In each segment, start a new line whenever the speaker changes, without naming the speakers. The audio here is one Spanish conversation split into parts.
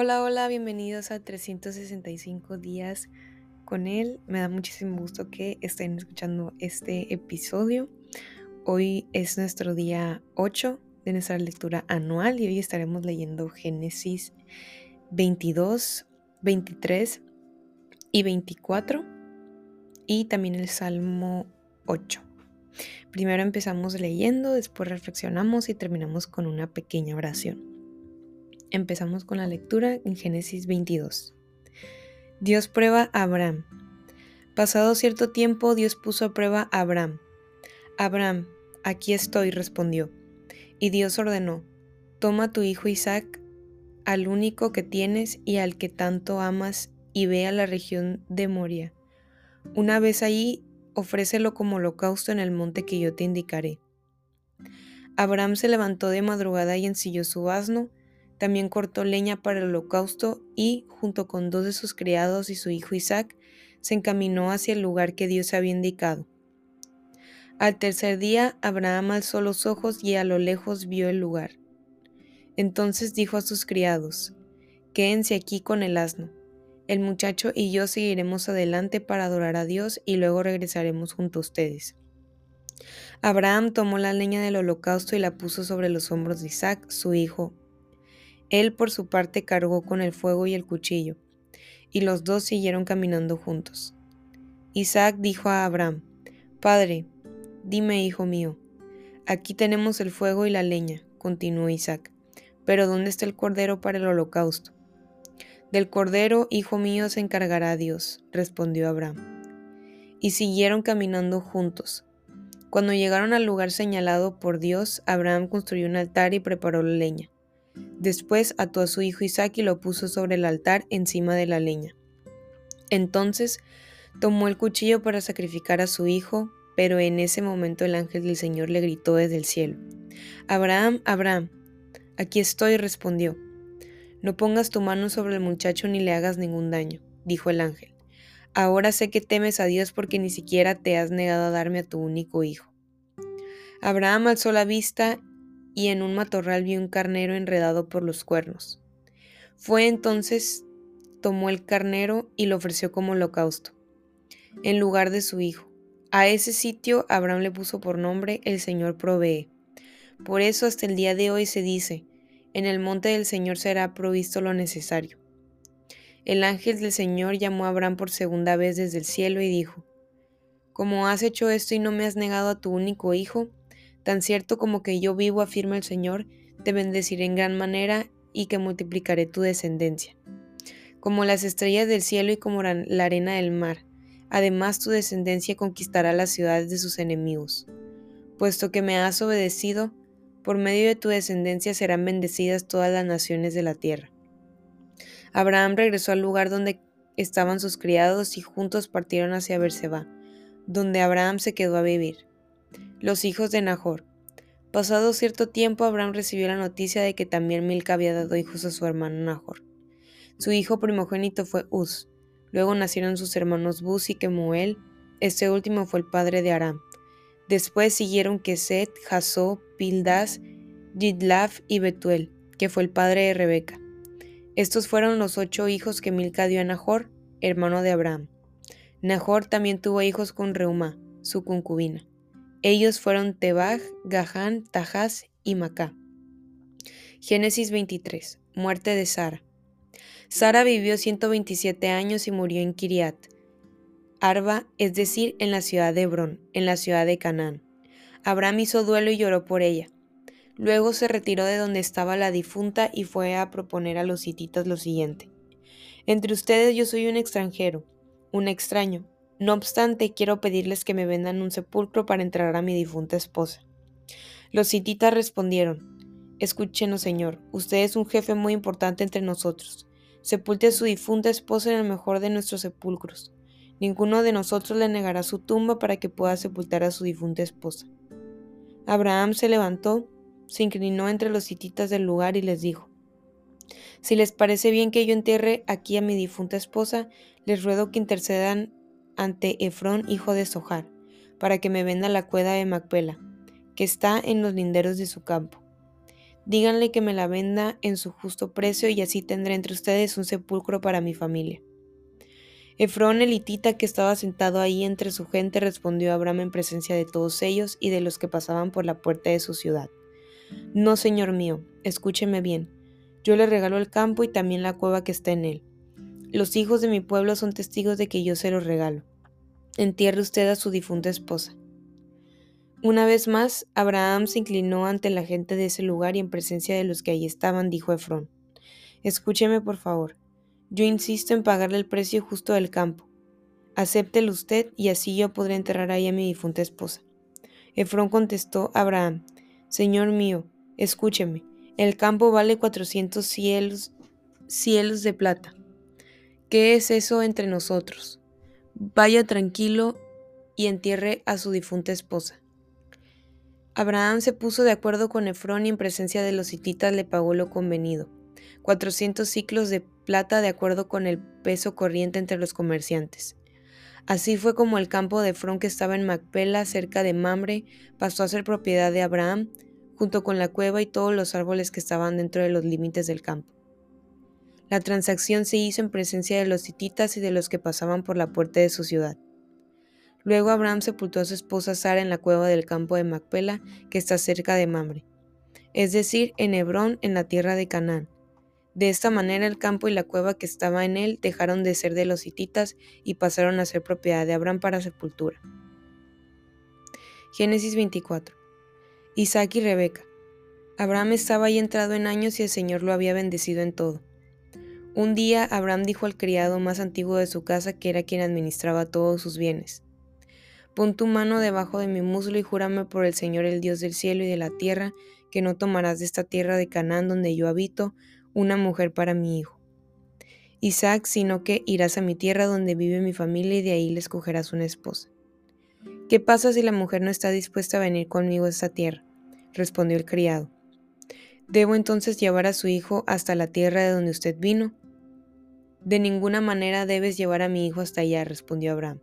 Hola, hola, bienvenidos a 365 días con él. Me da muchísimo gusto que estén escuchando este episodio. Hoy es nuestro día 8 de nuestra lectura anual y hoy estaremos leyendo Génesis 22, 23 y 24 y también el Salmo 8. Primero empezamos leyendo, después reflexionamos y terminamos con una pequeña oración. Empezamos con la lectura en Génesis 22. Dios prueba a Abraham. Pasado cierto tiempo, Dios puso a prueba a Abraham. Abraham, aquí estoy, respondió. Y Dios ordenó, toma a tu hijo Isaac, al único que tienes y al que tanto amas, y ve a la región de Moria. Una vez allí, ofrécelo como holocausto en el monte que yo te indicaré. Abraham se levantó de madrugada y ensilló su asno, también cortó leña para el holocausto y, junto con dos de sus criados y su hijo Isaac, se encaminó hacia el lugar que Dios había indicado. Al tercer día, Abraham alzó los ojos y a lo lejos vio el lugar. Entonces dijo a sus criados, Quédense aquí con el asno. El muchacho y yo seguiremos adelante para adorar a Dios y luego regresaremos junto a ustedes. Abraham tomó la leña del holocausto y la puso sobre los hombros de Isaac, su hijo, él por su parte cargó con el fuego y el cuchillo, y los dos siguieron caminando juntos. Isaac dijo a Abraham, Padre, dime, hijo mío, aquí tenemos el fuego y la leña, continuó Isaac, pero ¿dónde está el cordero para el holocausto? Del cordero, hijo mío, se encargará Dios, respondió Abraham. Y siguieron caminando juntos. Cuando llegaron al lugar señalado por Dios, Abraham construyó un altar y preparó la leña. Después ató a su hijo Isaac y lo puso sobre el altar encima de la leña. Entonces tomó el cuchillo para sacrificar a su hijo, pero en ese momento el ángel del Señor le gritó desde el cielo. Abraham, Abraham, aquí estoy, respondió. No pongas tu mano sobre el muchacho ni le hagas ningún daño, dijo el ángel. Ahora sé que temes a Dios porque ni siquiera te has negado a darme a tu único hijo. Abraham alzó la vista y en un matorral vio un carnero enredado por los cuernos. Fue entonces, tomó el carnero y lo ofreció como holocausto, en lugar de su hijo. A ese sitio Abraham le puso por nombre El Señor provee. Por eso hasta el día de hoy se dice, en el monte del Señor será provisto lo necesario. El ángel del Señor llamó a Abraham por segunda vez desde el cielo y dijo, Como has hecho esto y no me has negado a tu único hijo, Tan cierto como que yo vivo, afirma el Señor, te bendeciré en gran manera y que multiplicaré tu descendencia, como las estrellas del cielo y como la arena del mar. Además tu descendencia conquistará las ciudades de sus enemigos. Puesto que me has obedecido, por medio de tu descendencia serán bendecidas todas las naciones de la tierra. Abraham regresó al lugar donde estaban sus criados y juntos partieron hacia Berseba, donde Abraham se quedó a vivir. Los hijos de Nahor. Pasado cierto tiempo, Abraham recibió la noticia de que también Milca había dado hijos a su hermano Nahor. Su hijo primogénito fue Uz. Luego nacieron sus hermanos Buz y Kemuel. Este último fue el padre de Aram. Después siguieron Keset, Jasó, Pildas, Yidlaf y Betuel, que fue el padre de Rebeca. Estos fueron los ocho hijos que Milca dio a Nahor, hermano de Abraham. Nahor también tuvo hijos con Reuma, su concubina. Ellos fueron Tebaj, Gahán, Tajás y Macá. Génesis 23. Muerte de Sara. Sara vivió 127 años y murió en Kiriat, Arba, es decir, en la ciudad de Hebrón, en la ciudad de Canaán. Abraham hizo duelo y lloró por ella. Luego se retiró de donde estaba la difunta y fue a proponer a los hititas lo siguiente. Entre ustedes yo soy un extranjero, un extraño, no obstante, quiero pedirles que me vendan un sepulcro para entrar a mi difunta esposa. Los hititas respondieron, Escúchenos, Señor, usted es un jefe muy importante entre nosotros. Sepulte a su difunta esposa en el mejor de nuestros sepulcros. Ninguno de nosotros le negará su tumba para que pueda sepultar a su difunta esposa. Abraham se levantó, se inclinó entre los hititas del lugar y les dijo, Si les parece bien que yo entierre aquí a mi difunta esposa, les ruego que intercedan ante Efrón, hijo de Sohar, para que me venda la cueva de Macpela, que está en los linderos de su campo. díganle que me la venda en su justo precio y así tendré entre ustedes un sepulcro para mi familia. Efrón elitita que estaba sentado ahí entre su gente respondió a Abraham en presencia de todos ellos y de los que pasaban por la puerta de su ciudad. No, señor mío, escúcheme bien. Yo le regalo el campo y también la cueva que está en él. Los hijos de mi pueblo son testigos de que yo se los regalo. Entierre usted a su difunta esposa. Una vez más, Abraham se inclinó ante la gente de ese lugar y en presencia de los que allí estaban dijo Efrón, Escúcheme por favor, yo insisto en pagarle el precio justo del campo. Acéptelo usted y así yo podré enterrar ahí a mi difunta esposa. Efrón contestó a Abraham, Señor mío, escúcheme, el campo vale cuatrocientos cielos, cielos de plata. ¿Qué es eso entre nosotros? Vaya tranquilo y entierre a su difunta esposa. Abraham se puso de acuerdo con Efrón y en presencia de los hititas le pagó lo convenido, cuatrocientos ciclos de plata de acuerdo con el peso corriente entre los comerciantes. Así fue como el campo de Efrón que estaba en Macpela, cerca de Mamre, pasó a ser propiedad de Abraham, junto con la cueva y todos los árboles que estaban dentro de los límites del campo. La transacción se hizo en presencia de los hititas y de los que pasaban por la puerta de su ciudad. Luego Abraham sepultó a su esposa Sara en la cueva del campo de Macpela, que está cerca de Mamre, es decir, en Hebrón, en la tierra de Canaán. De esta manera el campo y la cueva que estaba en él dejaron de ser de los hititas y pasaron a ser propiedad de Abraham para sepultura. Génesis 24. Isaac y Rebeca. Abraham estaba ya entrado en años y el Señor lo había bendecido en todo. Un día Abraham dijo al criado más antiguo de su casa, que era quien administraba todos sus bienes, Pon tu mano debajo de mi muslo y júrame por el Señor el Dios del cielo y de la tierra, que no tomarás de esta tierra de Canaán donde yo habito una mujer para mi hijo. Isaac, sino que irás a mi tierra donde vive mi familia y de ahí le escogerás una esposa. ¿Qué pasa si la mujer no está dispuesta a venir conmigo a esta tierra? respondió el criado. ¿Debo entonces llevar a su hijo hasta la tierra de donde usted vino? De ninguna manera debes llevar a mi hijo hasta allá, respondió Abraham.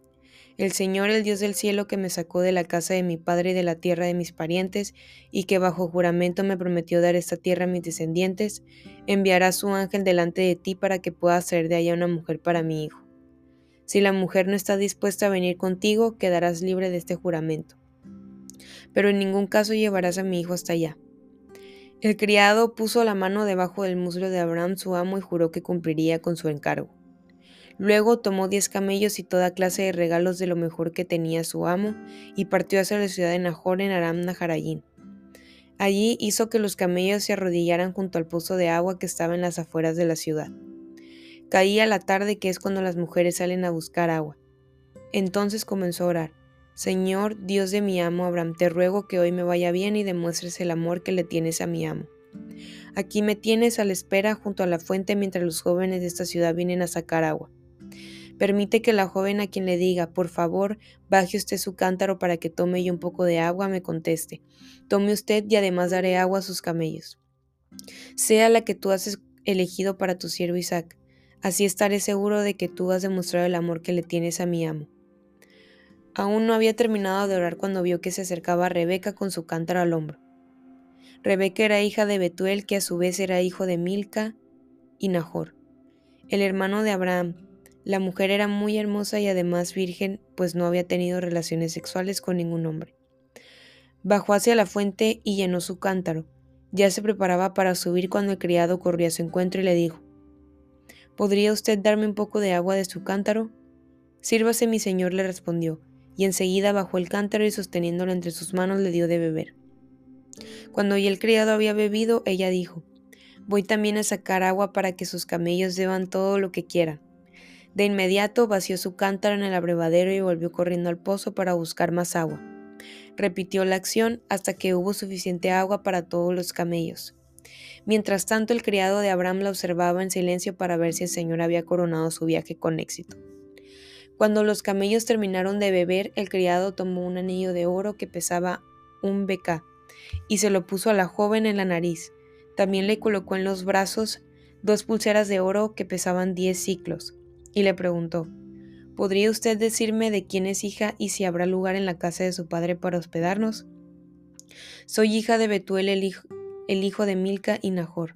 El Señor, el Dios del cielo, que me sacó de la casa de mi padre y de la tierra de mis parientes, y que bajo juramento me prometió dar esta tierra a mis descendientes, enviará su ángel delante de ti para que puedas hacer de allá una mujer para mi hijo. Si la mujer no está dispuesta a venir contigo, quedarás libre de este juramento. Pero en ningún caso llevarás a mi hijo hasta allá. El criado puso la mano debajo del muslo de Abraham su amo y juró que cumpliría con su encargo. Luego tomó diez camellos y toda clase de regalos de lo mejor que tenía su amo, y partió hacia la ciudad de Nahor en Aram Naharayín. Allí hizo que los camellos se arrodillaran junto al pozo de agua que estaba en las afueras de la ciudad. Caía la tarde, que es cuando las mujeres salen a buscar agua. Entonces comenzó a orar. Señor, Dios de mi amo Abraham, te ruego que hoy me vaya bien y demuestres el amor que le tienes a mi amo. Aquí me tienes a la espera junto a la fuente mientras los jóvenes de esta ciudad vienen a sacar agua. Permite que la joven a quien le diga, por favor, baje usted su cántaro para que tome yo un poco de agua, me conteste. Tome usted y además daré agua a sus camellos. Sea la que tú has elegido para tu siervo Isaac. Así estaré seguro de que tú has demostrado el amor que le tienes a mi amo. Aún no había terminado de orar cuando vio que se acercaba Rebeca con su cántaro al hombro. Rebeca era hija de Betuel, que a su vez era hijo de Milca y Nahor, el hermano de Abraham, la mujer era muy hermosa y además virgen, pues no había tenido relaciones sexuales con ningún hombre. Bajó hacia la fuente y llenó su cántaro. Ya se preparaba para subir cuando el criado corrió a su encuentro y le dijo, ¿Podría usted darme un poco de agua de su cántaro? Sírvase, mi señor, le respondió, y enseguida bajó el cántaro y sosteniéndolo entre sus manos le dio de beber. Cuando ya el criado había bebido, ella dijo, Voy también a sacar agua para que sus camellos beban todo lo que quieran. De inmediato vació su cántaro en el abrevadero y volvió corriendo al pozo para buscar más agua. Repitió la acción hasta que hubo suficiente agua para todos los camellos. Mientras tanto, el criado de Abraham la observaba en silencio para ver si el Señor había coronado su viaje con éxito. Cuando los camellos terminaron de beber, el criado tomó un anillo de oro que pesaba un beca y se lo puso a la joven en la nariz. También le colocó en los brazos dos pulseras de oro que pesaban diez ciclos y le preguntó, ¿Podría usted decirme de quién es hija y si habrá lugar en la casa de su padre para hospedarnos? Soy hija de Betuel, el hijo, de Milca y Nahor.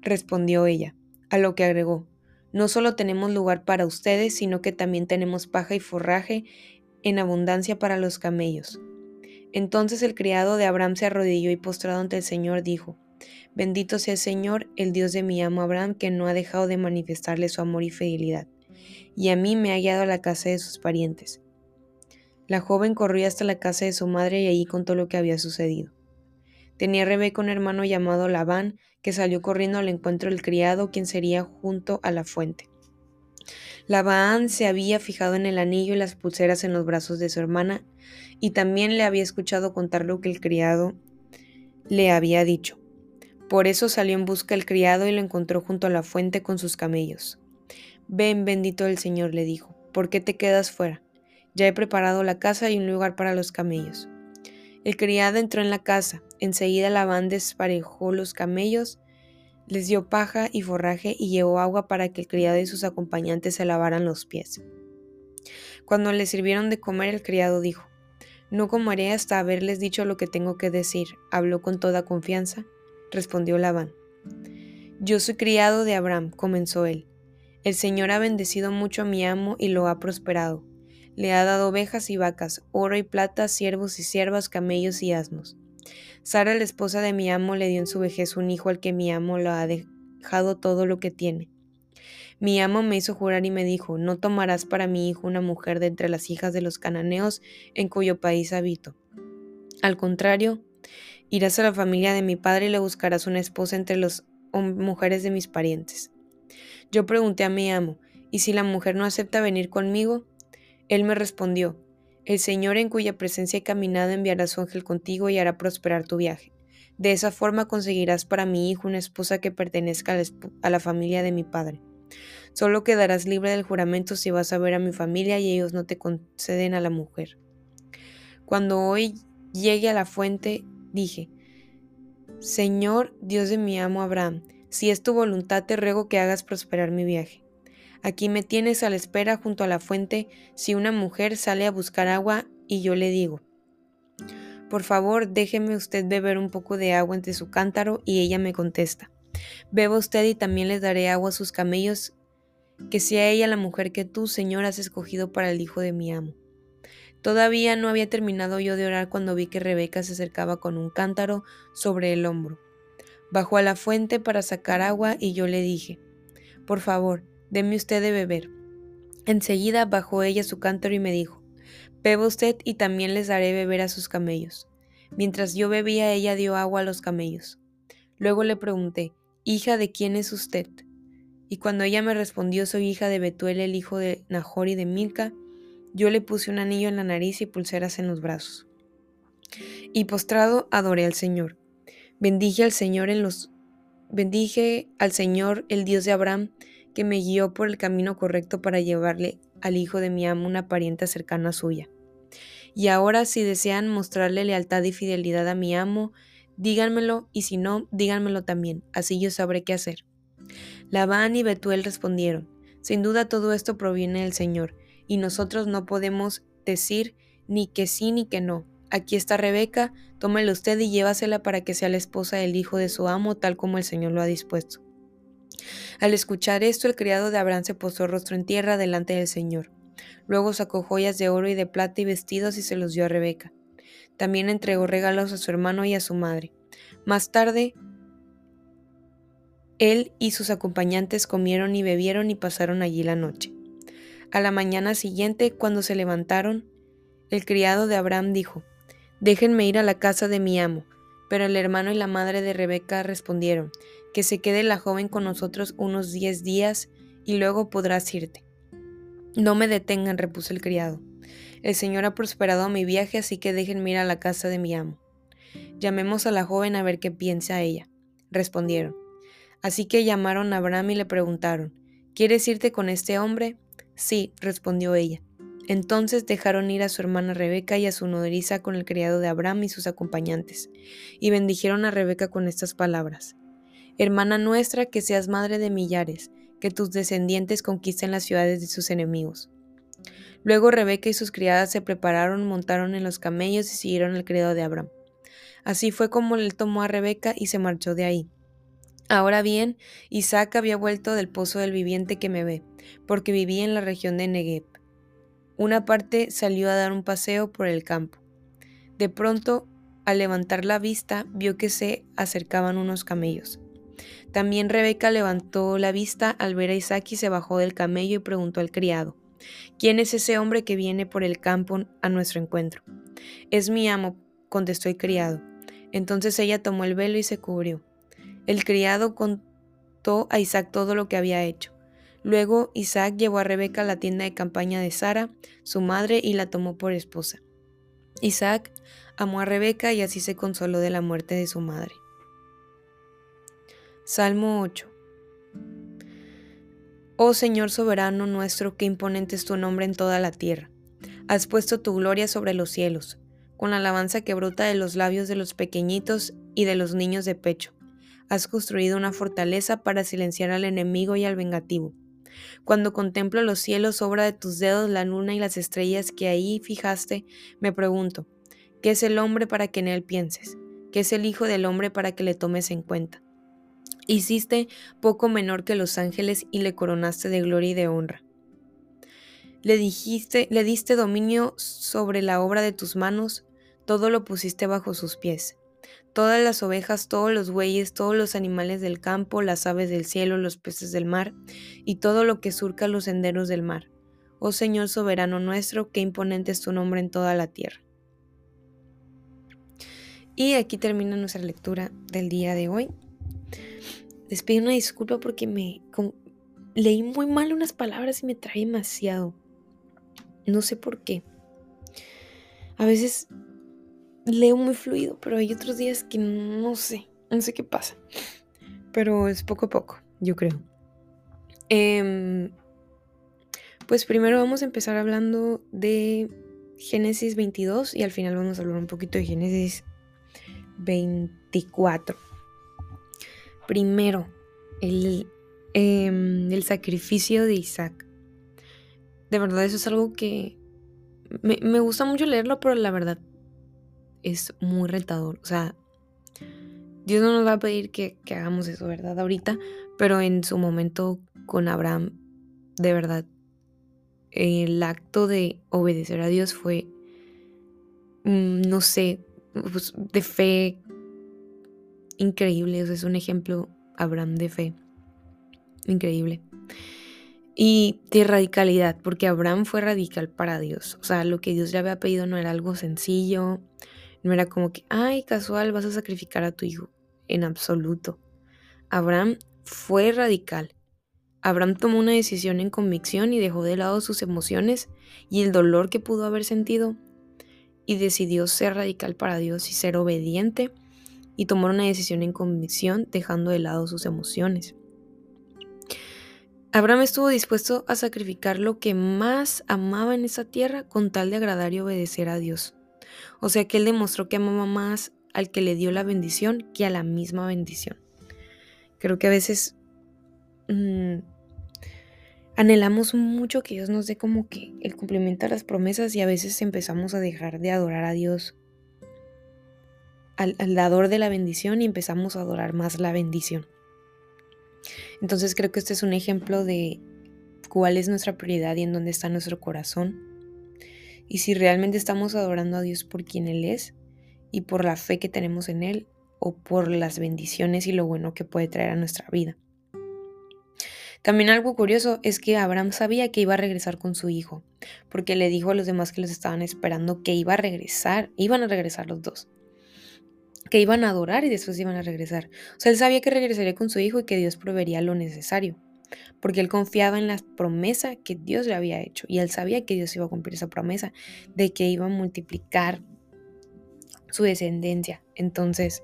Respondió ella, a lo que agregó, no solo tenemos lugar para ustedes, sino que también tenemos paja y forraje en abundancia para los camellos. Entonces el criado de Abraham se arrodilló y postrado ante el Señor dijo, Bendito sea el Señor, el Dios de mi amo Abraham, que no ha dejado de manifestarle su amor y fidelidad, y a mí me ha guiado a la casa de sus parientes. La joven corrió hasta la casa de su madre y allí contó lo que había sucedido. Tenía Rebeca un hermano llamado Labán, que salió corriendo al encuentro del criado, quien sería junto a la fuente. Labán se había fijado en el anillo y las pulseras en los brazos de su hermana, y también le había escuchado contar lo que el criado le había dicho. Por eso salió en busca del criado y lo encontró junto a la fuente con sus camellos. Ven, bendito el Señor, le dijo, ¿por qué te quedas fuera? Ya he preparado la casa y un lugar para los camellos. El criado entró en la casa, enseguida Labán desparejó los camellos, les dio paja y forraje y llevó agua para que el criado y sus acompañantes se lavaran los pies. Cuando le sirvieron de comer, el criado dijo, No comeré hasta haberles dicho lo que tengo que decir. Habló con toda confianza respondió Labán. Yo soy criado de Abraham, comenzó él. El Señor ha bendecido mucho a mi amo y lo ha prosperado. Le ha dado ovejas y vacas, oro y plata, siervos y siervas, camellos y asnos. Sara, la esposa de mi amo, le dio en su vejez un hijo al que mi amo lo ha dejado todo lo que tiene. Mi amo me hizo jurar y me dijo, no tomarás para mi hijo una mujer de entre las hijas de los cananeos en cuyo país habito. Al contrario, Irás a la familia de mi padre y le buscarás una esposa entre las mujeres de mis parientes. Yo pregunté a mi amo, ¿y si la mujer no acepta venir conmigo? Él me respondió, El Señor en cuya presencia he caminado enviará su ángel contigo y hará prosperar tu viaje. De esa forma conseguirás para mi hijo una esposa que pertenezca a la familia de mi padre. Solo quedarás libre del juramento si vas a ver a mi familia y ellos no te conceden a la mujer. Cuando hoy llegue a la fuente, dije, Señor Dios de mi amo Abraham, si es tu voluntad te ruego que hagas prosperar mi viaje. Aquí me tienes a la espera junto a la fuente si una mujer sale a buscar agua y yo le digo, por favor déjeme usted beber un poco de agua entre su cántaro y ella me contesta, beba usted y también le daré agua a sus camellos, que sea ella la mujer que tú, Señor, has escogido para el hijo de mi amo. Todavía no había terminado yo de orar cuando vi que Rebeca se acercaba con un cántaro sobre el hombro. Bajó a la fuente para sacar agua y yo le dije, Por favor, deme usted de beber. Enseguida bajó ella su cántaro y me dijo, Beba usted y también les daré beber a sus camellos. Mientras yo bebía, ella dio agua a los camellos. Luego le pregunté, Hija, ¿de quién es usted? Y cuando ella me respondió, soy hija de Betuel, el hijo de Nahor y de Milca, yo le puse un anillo en la nariz y pulseras en los brazos. Y postrado adoré al Señor. Bendije al Señor en los bendije al Señor, el Dios de Abraham, que me guió por el camino correcto para llevarle al hijo de mi amo una parienta cercana suya. Y ahora si desean mostrarle lealtad y fidelidad a mi amo, díganmelo, y si no, díganmelo también, así yo sabré qué hacer. Labán y Betuel respondieron, Sin duda todo esto proviene del Señor, y nosotros no podemos decir ni que sí ni que no. Aquí está Rebeca, tómela usted y llévasela para que sea la esposa del hijo de su amo, tal como el Señor lo ha dispuesto. Al escuchar esto, el criado de Abraham se posó rostro en tierra delante del Señor. Luego sacó joyas de oro y de plata y vestidos y se los dio a Rebeca. También entregó regalos a su hermano y a su madre. Más tarde, él y sus acompañantes comieron y bebieron y pasaron allí la noche. A la mañana siguiente, cuando se levantaron, el criado de Abraham dijo, Déjenme ir a la casa de mi amo. Pero el hermano y la madre de Rebeca respondieron, Que se quede la joven con nosotros unos diez días y luego podrás irte. No me detengan, repuso el criado. El Señor ha prosperado mi viaje, así que déjenme ir a la casa de mi amo. Llamemos a la joven a ver qué piensa ella. Respondieron. Así que llamaron a Abraham y le preguntaron, ¿Quieres irte con este hombre? Sí, respondió ella. Entonces dejaron ir a su hermana Rebeca y a su nodriza con el criado de Abraham y sus acompañantes, y bendijeron a Rebeca con estas palabras. Hermana nuestra, que seas madre de millares, que tus descendientes conquisten las ciudades de sus enemigos. Luego Rebeca y sus criadas se prepararon, montaron en los camellos y siguieron al criado de Abraham. Así fue como él tomó a Rebeca y se marchó de ahí. Ahora bien, Isaac había vuelto del pozo del viviente que me ve, porque vivía en la región de Negev. Una parte salió a dar un paseo por el campo. De pronto, al levantar la vista, vio que se acercaban unos camellos. También Rebeca levantó la vista al ver a Isaac y se bajó del camello y preguntó al criado, ¿quién es ese hombre que viene por el campo a nuestro encuentro? Es mi amo, contestó el criado. Entonces ella tomó el velo y se cubrió. El criado contó a Isaac todo lo que había hecho. Luego Isaac llevó a Rebeca a la tienda de campaña de Sara, su madre, y la tomó por esposa. Isaac amó a Rebeca y así se consoló de la muerte de su madre. Salmo 8 Oh Señor soberano nuestro, qué imponente es tu nombre en toda la tierra. Has puesto tu gloria sobre los cielos, con la alabanza que brota de los labios de los pequeñitos y de los niños de pecho. Has construido una fortaleza para silenciar al enemigo y al vengativo. Cuando contemplo los cielos, obra de tus dedos, la luna y las estrellas que ahí fijaste, me pregunto, ¿qué es el hombre para que en él pienses? ¿Qué es el Hijo del hombre para que le tomes en cuenta? Hiciste poco menor que los ángeles y le coronaste de gloria y de honra. Le dijiste, le diste dominio sobre la obra de tus manos, todo lo pusiste bajo sus pies. Todas las ovejas, todos los bueyes, todos los animales del campo, las aves del cielo, los peces del mar, y todo lo que surca los senderos del mar. Oh Señor soberano nuestro, qué imponente es tu nombre en toda la tierra. Y aquí termina nuestra lectura del día de hoy. Les pido una disculpa porque me leí muy mal unas palabras y me trae demasiado. No sé por qué. A veces leo muy fluido, pero hay otros días que no sé, no sé qué pasa. Pero es poco a poco, yo creo. Em, pues primero vamos a empezar hablando de Génesis 22 y al final vamos a hablar un poquito de Génesis 24. Primero, el, em, el sacrificio de Isaac. De verdad, eso es algo que me, gusta mucho leerlo, pero la verdad es muy retador. O sea, Dios no nos va a pedir que, hagamos eso, ¿verdad? Ahorita, pero en su momento con Abraham, de verdad, el acto de obedecer a Dios fue, mm, no sé, pues, de fe increíble, es un ejemplo, Abraham de fe, increíble. Y de radicalidad, porque Abraham fue radical para Dios. O sea, lo que Dios le había pedido no era algo sencillo, no era como que, ay, casual, vas a sacrificar a tu hijo. En absoluto. Abraham fue radical. Abraham tomó una decisión en convicción y dejó de lado sus emociones y el dolor que pudo haber sentido y decidió ser radical para Dios y ser obediente y tomar una decisión en convicción dejando de lado sus emociones. Abraham estuvo dispuesto a sacrificar lo que más amaba en esa tierra con tal de agradar y obedecer a Dios. O sea que él demostró que amaba más al que le dio la bendición que a la misma bendición. Creo que a veces mm, anhelamos mucho que Dios nos dé como que el cumplimiento a las promesas y a veces empezamos a dejar de adorar a Dios al, dador de la bendición y empezamos a adorar más la bendición. Entonces creo que este es un ejemplo de cuál es nuestra prioridad y en dónde está nuestro corazón. Y si realmente estamos adorando a Dios por quien Él es y por la fe que tenemos en Él o por las bendiciones y lo bueno que puede traer a nuestra vida. También algo curioso es que Abraham sabía que iba a regresar con su hijo, porque le dijo a los demás que los estaban esperando que iba a regresar, iban a regresar los dos que iban a adorar y después iban a regresar. O sea, él sabía que regresaría con su hijo y que Dios proveería lo necesario, porque él confiaba en la promesa que Dios le había hecho y él sabía que Dios iba a cumplir esa promesa de que iba a multiplicar su descendencia. Entonces,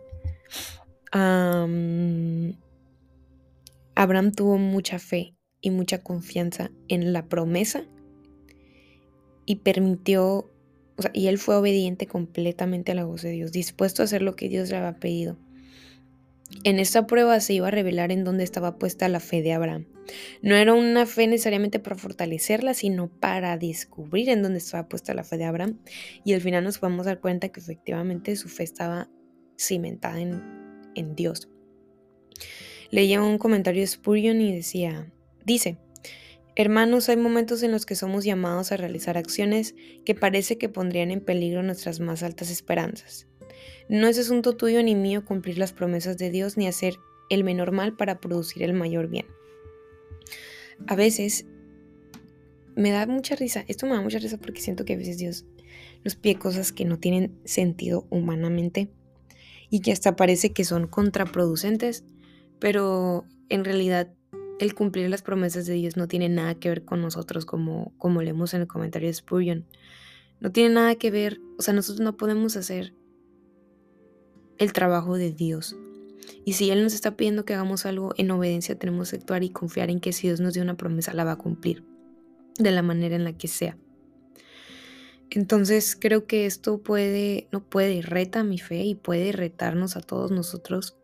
Abraham tuvo mucha fe y mucha confianza en la promesa y permitió y él fue obediente completamente a la voz de Dios, dispuesto a hacer lo que Dios le había pedido. En esta prueba se iba a revelar en dónde estaba puesta la fe de Abraham. No era una fe necesariamente para fortalecerla, sino para descubrir en dónde estaba puesta la fe de Abraham. Y al final nos a dar cuenta que efectivamente su fe estaba cimentada en, en Dios. Leía un comentario de Spurgeon y decía, dice, Hermanos, hay momentos en los que somos llamados a realizar acciones que parece que pondrían en peligro nuestras más altas esperanzas. No es asunto tuyo ni mío cumplir las promesas de Dios ni hacer el menor mal para producir el mayor bien. A veces me da mucha risa, esto me da mucha risa porque siento que a veces Dios nos pide cosas que no tienen sentido humanamente y que hasta parece que son contraproducentes, pero en realidad el cumplir las promesas de Dios no tiene nada que ver con nosotros como, como leemos en el comentario de Spurgeon. No tiene nada que ver, o sea, nosotros no podemos hacer el trabajo de Dios. Y si Él nos está pidiendo que hagamos algo en obediencia, tenemos que actuar y confiar en que si Dios nos dio una promesa, la va a cumplir de la manera en la que sea. Entonces creo que esto puede, no puede, reta mi fe y puede retarnos a todos nosotros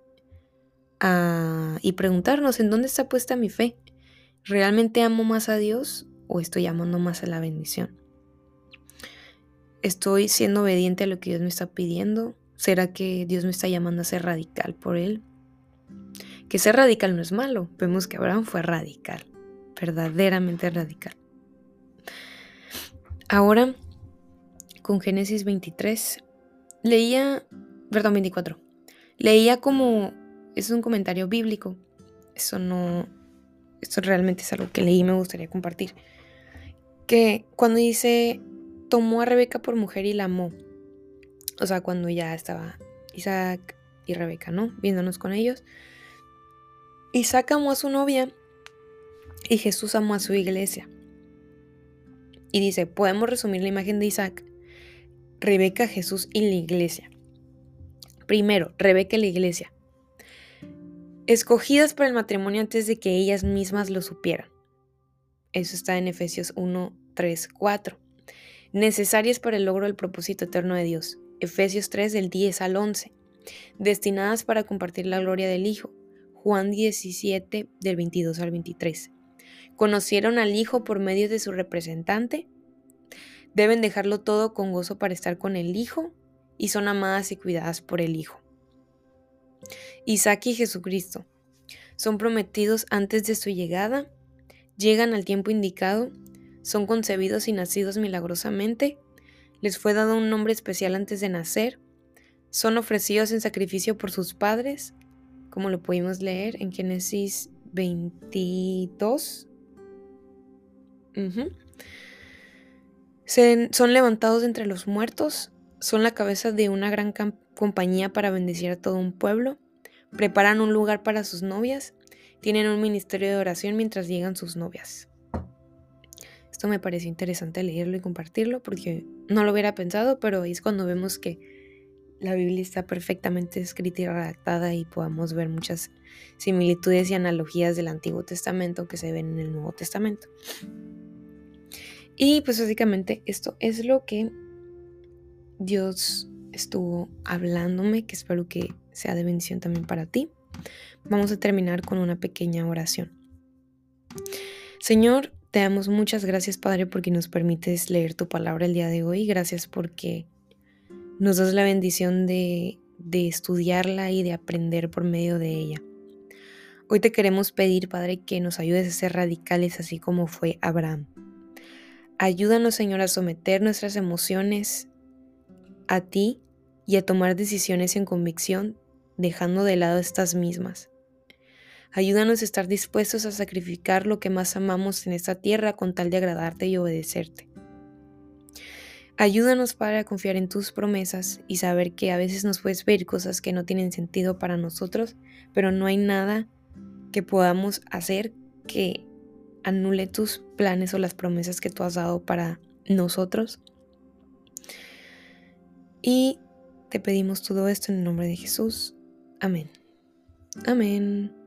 y preguntarnos en dónde está puesta mi fe. ¿Realmente amo más a Dios o estoy amando más a la bendición? ¿Estoy siendo obediente a lo que Dios me está pidiendo? ¿Será que Dios me está llamando a ser radical por Él? Que ser radical no es malo. Vemos que Abraham fue radical, verdaderamente radical. Ahora, con Génesis 23, leía, perdón, 24, leía como, es un comentario bíblico, eso no, esto realmente es algo que leí y me gustaría compartir, que cuando dice, tomó a Rebeca por mujer y la amó, o sea, cuando ya estaba Isaac y Rebeca, ¿no? Viéndonos con ellos. Isaac amó a su novia y Jesús amó a su iglesia. Y dice, podemos resumir la imagen de Isaac, Rebeca, Jesús y la iglesia. Primero, Rebeca y la iglesia. Escogidas para el matrimonio antes de que ellas mismas lo supieran. Eso está en Efesios 1, 3, 4. Necesarias para el logro del propósito eterno de Dios. Efesios 3 del 10 al 11, destinadas para compartir la gloria del Hijo. Juan 17 del 22 al 23. ¿Conocieron al Hijo por medio de su representante? Deben dejarlo todo con gozo para estar con el Hijo y son amadas y cuidadas por el Hijo. Isaac y Jesucristo son prometidos antes de su llegada, llegan al tiempo indicado, son concebidos y nacidos milagrosamente, les fue dado un nombre especial antes de nacer, son ofrecidos en sacrificio por sus padres, como lo pudimos leer en Génesis 22. son levantados entre los muertos, son la cabeza de una gran compañía para bendecir a todo un pueblo, preparan un lugar para sus novias, tienen un ministerio de oración mientras llegan sus novias. Esto me pareció interesante leerlo y compartirlo porque no lo hubiera pensado, pero es cuando vemos que la Biblia está perfectamente escrita y redactada y podamos ver muchas similitudes y analogías del Antiguo Testamento que se ven en el Nuevo Testamento. Y pues básicamente esto es lo que Dios estuvo hablándome, que espero que sea de bendición también para ti. Vamos a terminar con una pequeña oración. Señor, te damos muchas gracias, Padre, porque nos permites leer tu palabra el día de hoy. Gracias porque nos das la bendición de, de estudiarla y de aprender por medio de ella. Hoy te queremos pedir, Padre, que nos ayudes a ser radicales así como fue Abraham. Ayúdanos, Señor, a someter nuestras emociones a ti y a tomar decisiones en convicción, dejando de lado estas mismas. Ayúdanos a estar dispuestos a sacrificar lo que más amamos en esta tierra con tal de agradarte y obedecerte. Ayúdanos, Padre, a confiar en tus promesas y saber que a veces nos puedes pedir cosas que no tienen sentido para nosotros, pero no hay nada que podamos hacer que anule tus planes o las promesas que tú has dado para nosotros. Y te pedimos todo esto en el nombre de Jesús. Amén. Amén.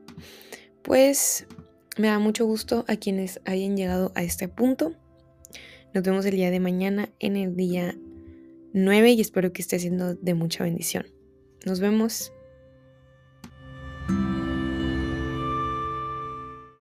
Pues me da mucho gusto a quienes hayan llegado a este punto. Nos vemos el día de mañana en el día 9 y espero que esté siendo de mucha bendición. Nos vemos.